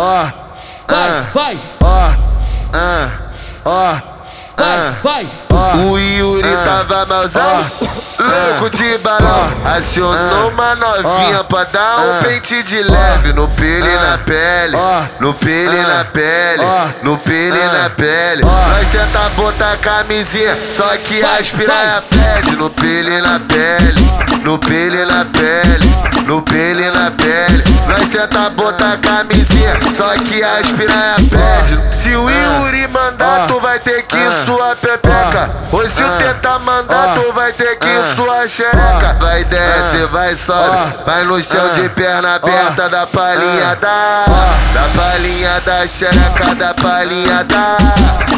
ó, Vai, vai, ó, ah, ó, vai, vai. O Yuri tava malzão, louco de balão. Acionou uma novinha pra dar um pente de leve. No pele e na pele, no pele e na pele, no pele e na pele. Nós tenta botar camisinha, só que a piranha pede. No pele e na pele, no pele e na pele, no pele e na pele. Nós tenta botar camisinha, só que a piranha pede. Se o Yuri mandar, tu vai ter que suar pepeca. Ou se eu tentar mandar, tu vai ter que suar xereca. Vai desce, vai sobe, vai no chão de perna aberta da palhinha da. Da palhinha da xereca, da palhinha da.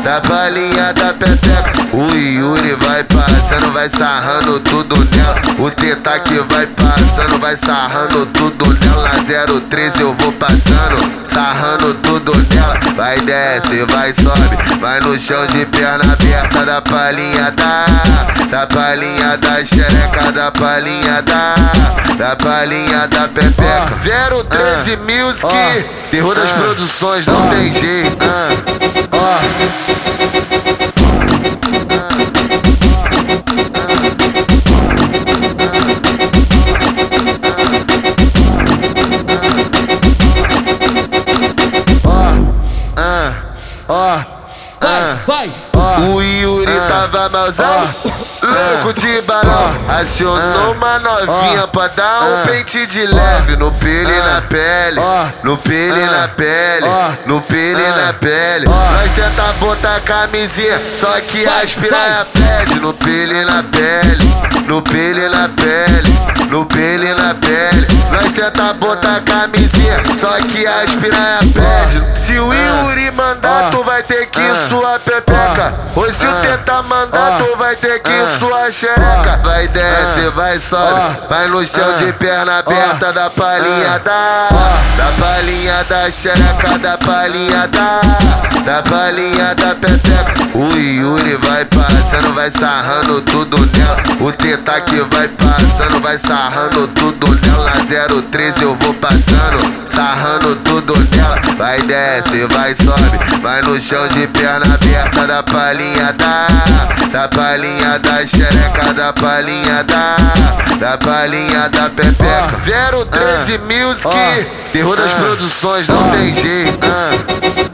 Da palhinha da pepeca. O Yuri vai passando, vai sarrando tudo nela. O teta que vai passando, vai sarrando tudo nela. 013 eu vou passando, sarrando tudo nela. Vai desce, vai sobe, vai no chão de perna aberta da palhinha da. Da palhinha da xereca, da palhinha da. Da palhinha da pepeca. 013 Music, terror das produções, não tem jeito. Ah, ó, Vai, vai, O Yuri tava malzão, louco de balão. Acionou uma novinha pra dar um pente de leve. No pele na pele, no pele na pele, no pele na pele. Nós tenta botar camisinha, só que as piranha pede. No pele na pele, no pele na pele, no pele na pele. Nós tenta botar camisinha, só que as piranha pede. Se o Yuri mandar, tu vai ter que suar pepeca. Ou se eu tentar mandar, tu vai ter que suar xereca. Vai desce, vai sobe, vai no chão de perna aberta da palhinha da. Da palhinha da xereca, da palhinha da. Da palhinha da pepeca. O Yuri vai passando, vai sarrando tudo nela. O teta que vai passando, vai sarrando tudo nela. 013 eu vou passando, sarrando tudo nela. Vai desce, vai no chão de perna aberta da palhinha da. Da palhinha da xereca, da palhinha da. Da palhinha da pepeca. 013 Music, terror das produções, não tem jeito.